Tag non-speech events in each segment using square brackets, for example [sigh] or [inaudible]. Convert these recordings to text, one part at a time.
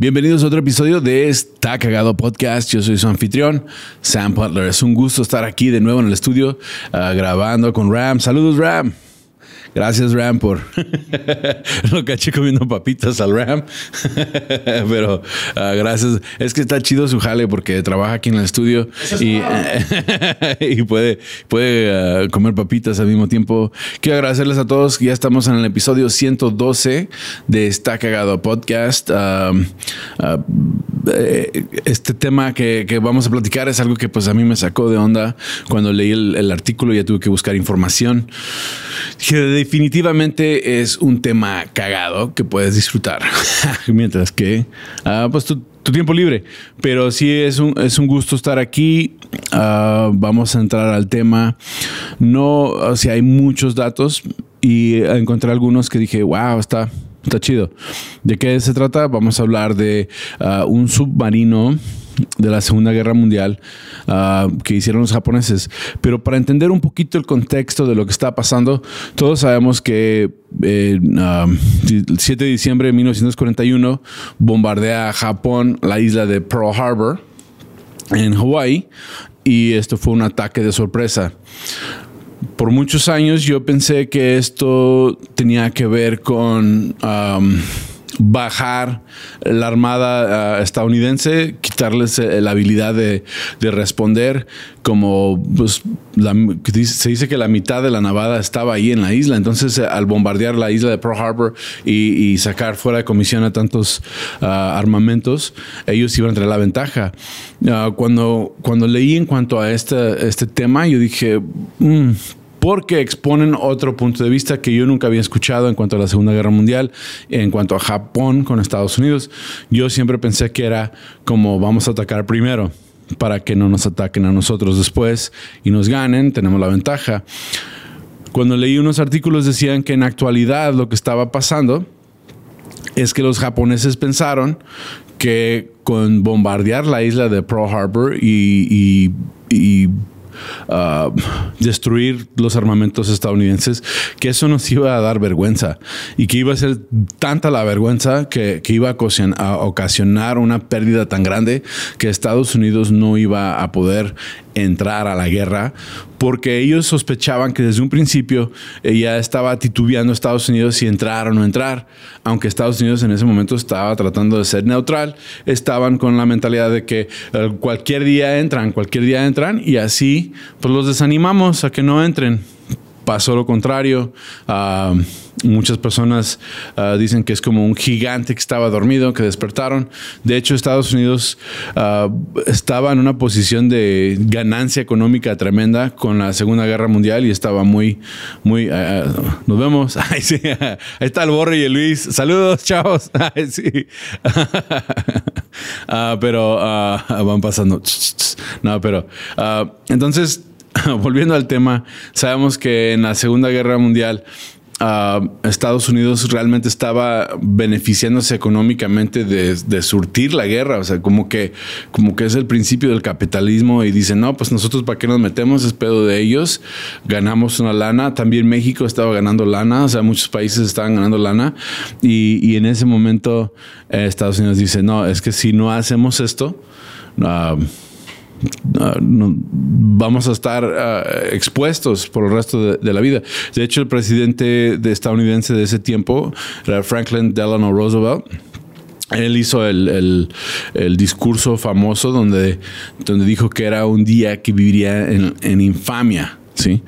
Bienvenidos a otro episodio de Está Cagado Podcast. Yo soy su anfitrión, Sam Butler. Es un gusto estar aquí de nuevo en el estudio uh, grabando con Ram. Saludos, Ram. Gracias, Ram, por [laughs] lo caché comiendo papitas al Ram. [laughs] Pero uh, gracias. Es que está chido su jale porque trabaja aquí en el estudio y, [laughs] y, puede, puede uh, comer papitas al mismo tiempo. Quiero agradecerles a todos. Ya estamos en el episodio 112 de Está Cagado Podcast. Uh, este tema que, que, vamos a platicar es algo que pues a mí me sacó de onda cuando leí el, el artículo. Ya tuve que buscar información. Dije, definitivamente es un tema cagado que puedes disfrutar. [laughs] Mientras que, uh, pues tu, tiempo libre. Pero sí es un, es un gusto estar aquí. Uh, vamos a entrar al tema. No, o hay muchos datos y encontré algunos que dije, wow, está, está chido. ¿De qué se trata? Vamos a hablar de uh, un submarino de la Segunda Guerra Mundial uh, que hicieron los japoneses. Pero para entender un poquito el contexto de lo que está pasando, todos sabemos que eh, uh, el 7 de diciembre de 1941 bombardea Japón la isla de Pearl Harbor en Hawái y esto fue un ataque de sorpresa. Por muchos años yo pensé que esto tenía que ver con... bajar la armada uh, estadounidense, quitarles uh, la habilidad de, de responder, como pues, la, se dice que la mitad de la navada estaba ahí en la isla, entonces uh, al bombardear la isla de Pearl Harbor y, sacar fuera de comisión a tantos armamentos, ellos iban a traer la ventaja. cuando, cuando leí en cuanto a este, este tema, yo dije, mm, porque exponen otro punto de vista que yo nunca había escuchado en cuanto a la Segunda Guerra Mundial, en cuanto a Japón con Estados Unidos. Yo siempre pensé que era como vamos a atacar primero para que no nos ataquen a nosotros después y nos ganen, tenemos la ventaja. Cuando leí unos artículos decían que en actualidad lo que estaba pasando es que los japoneses pensaron que con bombardear la isla de Pearl Harbor y, y, y Uh, destruir los armamentos estadounidenses, que eso nos iba a dar vergüenza y que iba a ser tanta la vergüenza que, que iba a ocasionar una pérdida tan grande que Estados Unidos no iba a poder entrar a la guerra porque ellos sospechaban que desde un principio ya estaba titubeando Estados Unidos si entrar o no entrar, aunque Estados Unidos en ese momento estaba tratando de ser neutral, estaban con la mentalidad de que uh, cualquier día entran, cualquier día entran y así pues los desanimamos a que no entren pasó lo contrario. Uh, muchas personas uh, dicen que es como un gigante que estaba dormido, que despertaron. De hecho, Estados Unidos uh, estaba en una posición de ganancia económica tremenda con la Segunda Guerra Mundial y estaba muy, muy... nos vemos. [laughs] Ahí está el Borre y el Luis. Saludos, chavos. [laughs] Sí. [laughs] pero van pasando. No, pero... entonces [laughs] volviendo al tema, sabemos que en la Segunda Guerra Mundial uh, Estados Unidos realmente estaba beneficiándose económicamente de, surtir la guerra, o sea, como que, como que es el principio del capitalismo y dicen, no, pues nosotros para qué nos metemos, es pedo de ellos, ganamos una lana, también México estaba ganando lana, o sea, muchos países estaban ganando lana y, en ese momento eh, Estados Unidos dice, no, es que si no hacemos esto, uh, No, vamos a estar uh, expuestos por el resto de, la vida. De hecho, el presidente de estadounidense de ese tiempo Franklin Delano Roosevelt. Él hizo el, el, el, discurso famoso donde, donde dijo que era un día que viviría en, en infamia. ¿sí?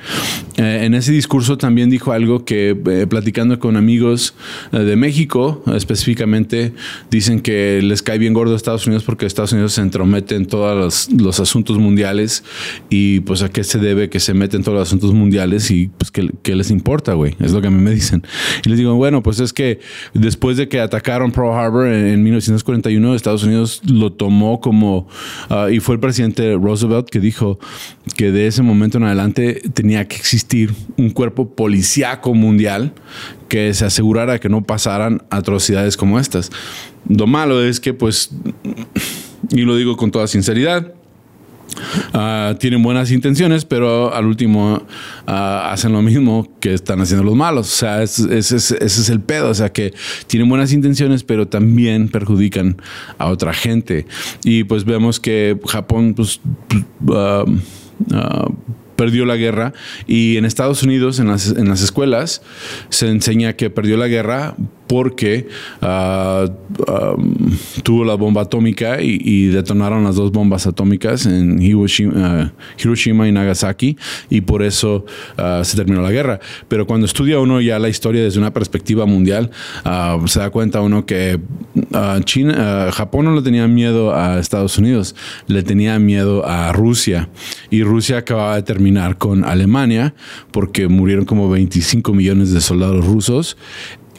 Eh, en ese discurso también dijo algo que eh, platicando con amigos eh, de México, específicamente, dicen que les cae bien gordo a Estados Unidos porque Estados Unidos se entromete en todos los, los, asuntos mundiales y pues a qué se debe que se mete en todos los asuntos mundiales y pues qué, les importa, güey. Es lo que a mí me dicen. Y les digo, bueno, pues es que después de que atacaron Pearl Harbor en, en 1941, Estados Unidos lo tomó como, uh, y fue el presidente Roosevelt que dijo que de ese momento en adelante tenía que existir existir un cuerpo policíaco mundial que se asegurara que no pasaran atrocidades como estas. Lo malo es que, pues, y lo digo con toda sinceridad, Ah, tienen buenas intenciones, pero al último ah, hacen lo mismo que están haciendo los malos. O sea, ese, es el pedo. O sea, que tienen buenas intenciones, pero también perjudican a otra gente. Y pues vemos que Japón, pues, ah, perdió la guerra. Y en Estados Unidos en las, en las escuelas se enseña que perdió la guerra porque ah, tuvo la bomba atómica y, detonaron las dos bombas atómicas en Hiroshima, ah, y Nagasaki y por eso ah, se terminó la guerra. Pero cuando estudia uno ya la historia desde una perspectiva mundial, se da cuenta uno que Japón no le tenía miedo a Estados Unidos, le tenía miedo a Rusia y Rusia acababa de terminar con Alemania porque murieron como 25 millones de soldados rusos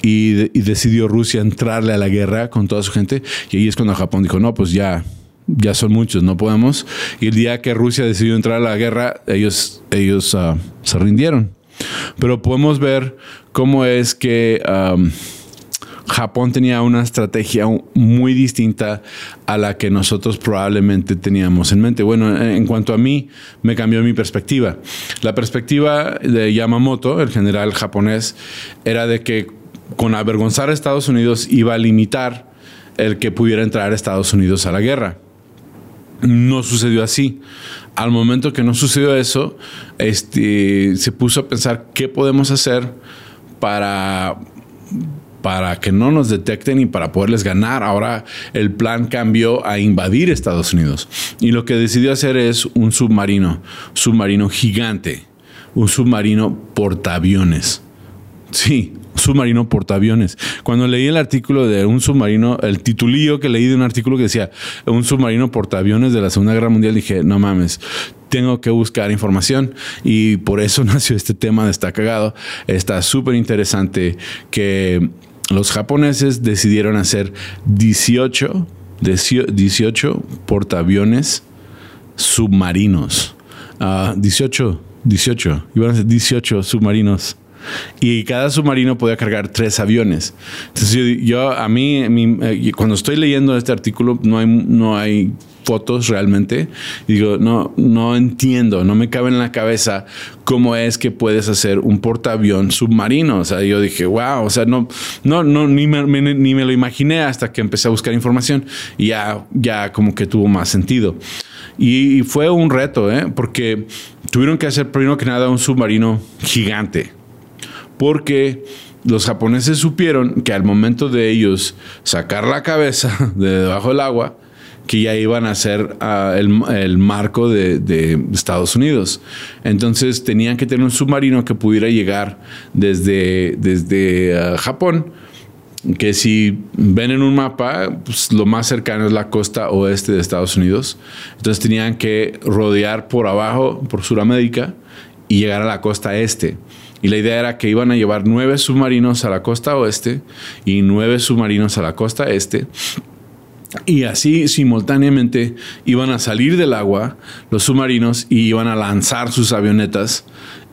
y, decidió Rusia entrarle a la guerra con toda su gente. Y ahí es cuando Japón dijo, no, pues ya, ya son muchos, no podemos. Y el día que Rusia decidió entrar a la guerra, ellos, ellos ah, se rindieron. Pero podemos ver cómo es que Japón tenía una estrategia muy distinta a la que nosotros probablemente teníamos en mente. Bueno, en cuanto a mí, me cambió mi perspectiva. La perspectiva de Yamamoto, el general japonés, era de que con avergonzar a Estados Unidos iba a limitar el que pudiera entrar a Estados Unidos a la guerra. No sucedió así. Al momento que no sucedió eso, este, se puso a pensar qué podemos hacer para, para que no nos detecten y para poderles ganar. Ahora el plan cambió a invadir Estados Unidos. Y lo que decidió hacer es un submarino, submarino gigante, un submarino portaaviones. Sí, submarino portaaviones. Cuando leí el artículo de un submarino, el titulillo que leí de un artículo que decía un submarino portaaviones de la Segunda Guerra Mundial, dije, no mames, tengo que buscar información y por eso [laughs] nació este tema de Está cagado. Está súper interesante que los japoneses decidieron hacer 18, 18 portaaviones submarinos. 18, 18, iban a ser 18 submarinos y cada submarino podía cargar tres aviones. Entonces yo, a mí, eh, cuando estoy leyendo este artículo, no hay, no hay fotos realmente. Y digo, no, no entiendo, no me cabe en la cabeza cómo es que puedes hacer un portaavión submarino. O sea, yo dije, wow, o sea, no, no, no, ni me, ni me lo imaginé hasta que empecé a buscar información y ya, ya como que tuvo más sentido. Y, y fue un reto, ¿eh? porque tuvieron que hacer primero que nada un submarino gigante porque los japoneses supieron que al momento de ellos sacar la cabeza [laughs] de debajo del agua, que ya iban a ser ah, el, marco de, Estados Unidos. Entonces tenían que tener un submarino que pudiera llegar desde, desde ah, Japón, que si ven en un mapa, pues, lo más cercano es la costa oeste de Estados Unidos. Entonces tenían que rodear por abajo, por Sudamérica, y llegar a la costa este. Y la idea era que iban a llevar nueve submarinos a la costa oeste y nueve submarinos a la costa este. Y así simultáneamente iban a salir del agua los submarinos y iban a lanzar sus avionetas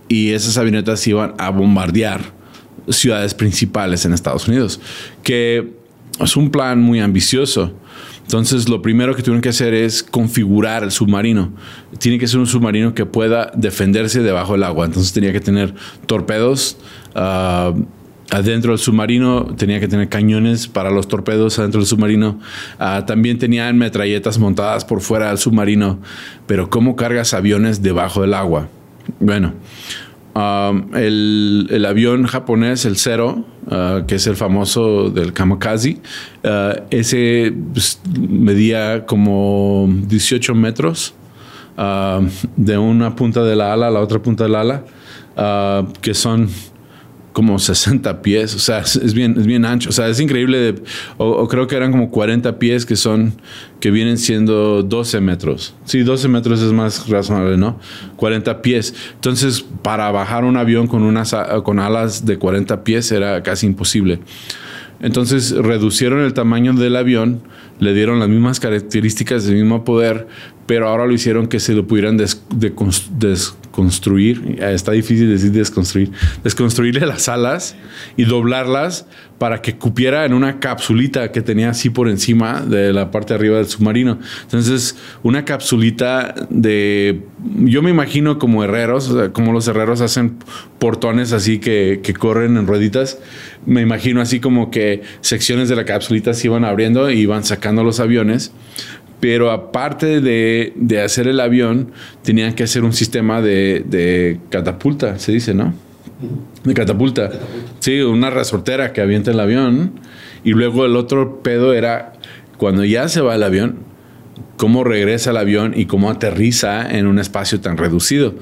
y esas avionetas iban a bombardear ciudades principales en Estados Unidos, que es un plan muy ambicioso. Entonces, lo primero que tuvieron que hacer es configurar el submarino. Tiene que ser un submarino que pueda defenderse debajo del agua. Entonces, tenía que tener torpedos. Ah, adentro del submarino tenía que tener cañones para los torpedos adentro del submarino. Ah, también tenían metralletas montadas por fuera del submarino. Pero ¿cómo cargas aviones debajo del agua? Bueno, Um, el, avión japonés, el Zero, uh, que es el famoso del kamikaze, uh, ese pues, medía como 18 metros uh, de una punta de la ala a la otra punta de la ala, que son como 60 pies, o sea, es bien, es bien ancho, o sea, es increíble, o, creo que eran como 40 pies que son, que vienen siendo 12 metros. Sí, 12 metros es más razonable, ¿no? 40 pies. Entonces, para bajar un avión con, unas, con alas de 40 pies era casi imposible. Entonces, reducieron el tamaño del avión, le dieron las mismas características, el mismo poder, pero ahora lo hicieron que se lo pudieran des, construir, está difícil decir desconstruir, desconstruirle las alas y doblarlas para que cupiera en una capsulita que tenía así por encima de la parte de arriba del submarino. Entonces, una capsulita de, yo me imagino como herreros, como los herreros hacen portones así que, que corren en rueditas, me imagino así como que secciones de la capsulita se iban abriendo y iban sacando los aviones pero aparte de, de, hacer el avión, tenían que hacer un sistema de, de catapulta, se dice, ¿no? De catapulta. Sí, una resortera que avienta el avión. Y luego el otro pedo era cuando ya se va el avión, cómo regresa el avión y cómo aterriza en un espacio tan reducido.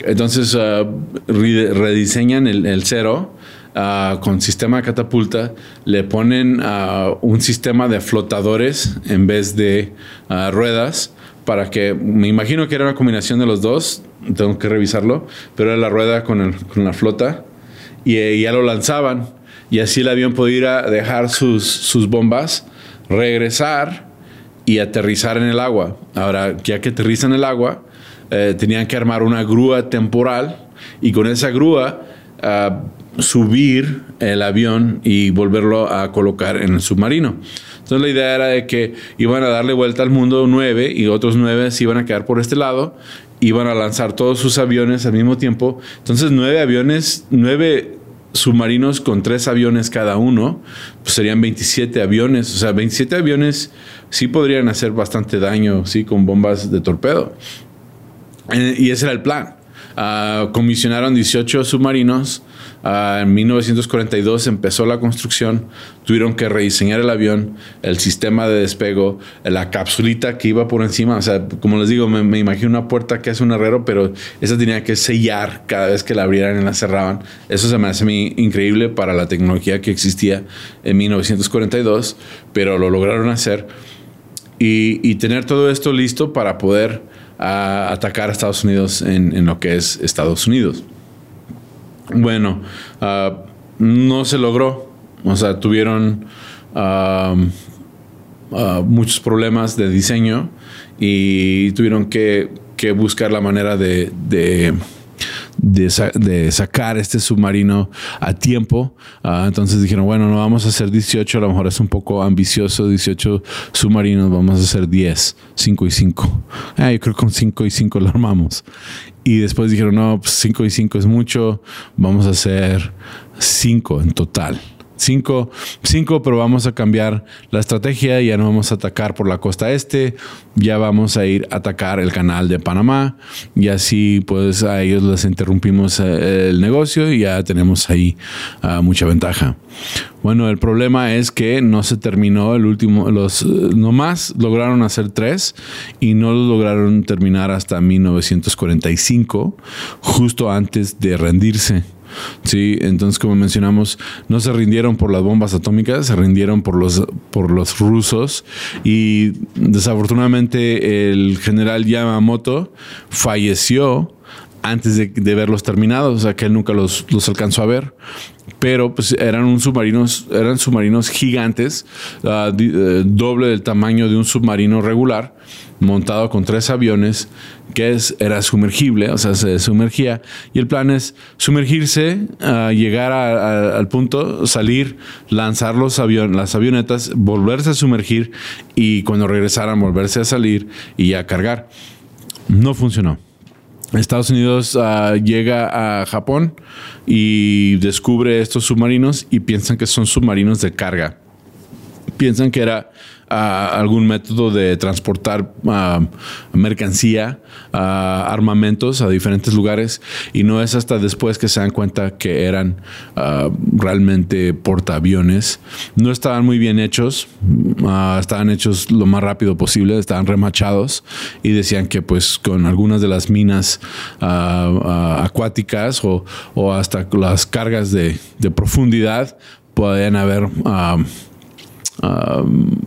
Entonces uh, rediseñan el, el cero uh, con sistema de catapulta, le ponen uh, un sistema de flotadores en vez de ruedas para que, me imagino que era una combinación de los dos, tengo que revisarlo, pero era la rueda con, la flota y ya lo lanzaban y así el avión podía dejar sus, sus bombas, regresar y aterrizar en el agua. Ahora, ya que aterriza en el agua, eh, tenían que armar una grúa temporal y con esa grúa uh, subir el avión y volverlo a colocar en el submarino. Entonces la idea era de que iban a darle vuelta al mundo nueve y otros nueve se iban a quedar por este lado, iban a lanzar todos sus aviones al mismo tiempo. Entonces nueve aviones, nueve submarinos con tres aviones cada uno, pues serían 27 aviones. O sea, 27 aviones sí podrían hacer bastante daño, sí, con bombas de torpedo. Eh, y ese era el plan. Uh, comisionaron 18 submarinos. Uh, en 1942 empezó la construcción. Tuvieron que rediseñar el avión, el sistema de despego, la capsulita que iba por encima. O sea, como les digo, me, me, imagino una puerta que hace un herrero, pero esa tenía que sellar cada vez que la abrieran y la cerraban. Eso se me hace increíble para la tecnología que existía en 1942, pero lo lograron hacer. Y, y tener todo esto listo para poder a atacar a Estados Unidos en, lo que es Estados Unidos. Bueno, uh, no se logró. O sea, tuvieron uh, muchos problemas de diseño y tuvieron que, buscar la manera de de, de, sacar este submarino a tiempo. Uh, entonces dijeron, bueno, no vamos a hacer 18, a lo mejor es un poco ambicioso, 18 submarinos, vamos a hacer 10, 5 y 5. Ah, yo creo que con 5 y 5 lo armamos. Y después dijeron, no, pues 5 y 5 es mucho, vamos a hacer 5 en total. Cinco, cinco, pero vamos a cambiar la estrategia. Ya no vamos a atacar por la costa este, ya vamos a ir a atacar el canal de Panamá y así, pues a ellos les interrumpimos eh, el negocio y ya tenemos ahí uh, mucha ventaja. Bueno, el problema es que no se terminó el último, los nomás lograron hacer tres y no lo lograron terminar hasta 1945, justo antes de rendirse. Sí, entonces como mencionamos, no se rindieron por las bombas atómicas, se rindieron por los, por los rusos y desafortunadamente el general Yamamoto falleció antes de, verlos terminados, o sea que él nunca los, los alcanzó a ver. Pero pues eran un submarinos, eran submarinos gigantes, uh, doble del tamaño de un submarino regular, montado con tres aviones, que es, era sumergible, o sea, se sumergía. Y el plan es sumergirse, uh, llegar al punto, salir, lanzar los avion las avionetas, volverse a sumergir y cuando regresaran volverse a salir y a cargar. No funcionó. Estados Unidos uh, llega a Japón y descubre estos submarinos y piensan que son submarinos de carga. Piensan que era algún método de transportar uh, mercancía, uh, armamentos a diferentes lugares y no es hasta después que se dan cuenta que eran realmente portaaviones. No estaban muy bien hechos, estaban hechos lo más rápido posible, estaban remachados y decían que pues con algunas de las minas acuáticas o, o, hasta las cargas de, de profundidad podían haber Uh,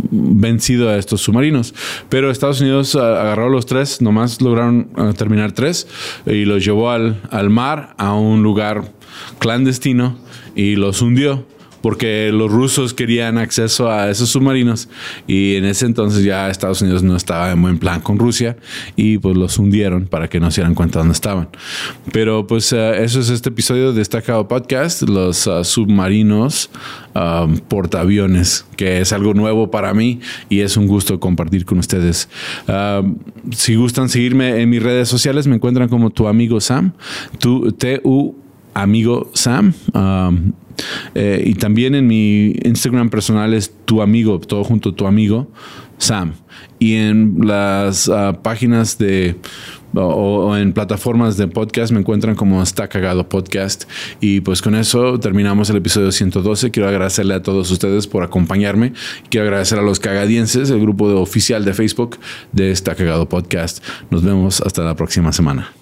vencido a estos submarinos. Pero Estados Unidos uh, agarró los tres, nomás lograron uh, terminar tres y los llevó al, al, mar a un lugar clandestino y los hundió porque los rusos querían acceso a esos submarinos y en ese entonces ya Estados Unidos no estaba en buen plan con Rusia y pues los hundieron para que no se dieran cuenta dónde estaban. Pero pues eh, eso es este episodio de Destacado Podcast, los uh, submarinos um, portaaviones, que es algo nuevo para mí y es un gusto compartir con ustedes. Um, si gustan seguirme en mis redes sociales, me encuentran como tu amigo Sam, tu, T-U amigo Sam. Eh, y también en mi Instagram personal es tu amigo, todo junto, tu amigo Sam. Y en las uh, páginas de o, en plataformas de podcast me encuentran como Está Cagado Podcast. Y pues con eso terminamos el episodio 112. Quiero agradecerle a todos ustedes por acompañarme. Quiero agradecer a los cagadienses, el grupo oficial de Facebook de Está Cagado Podcast. Nos vemos hasta la próxima semana.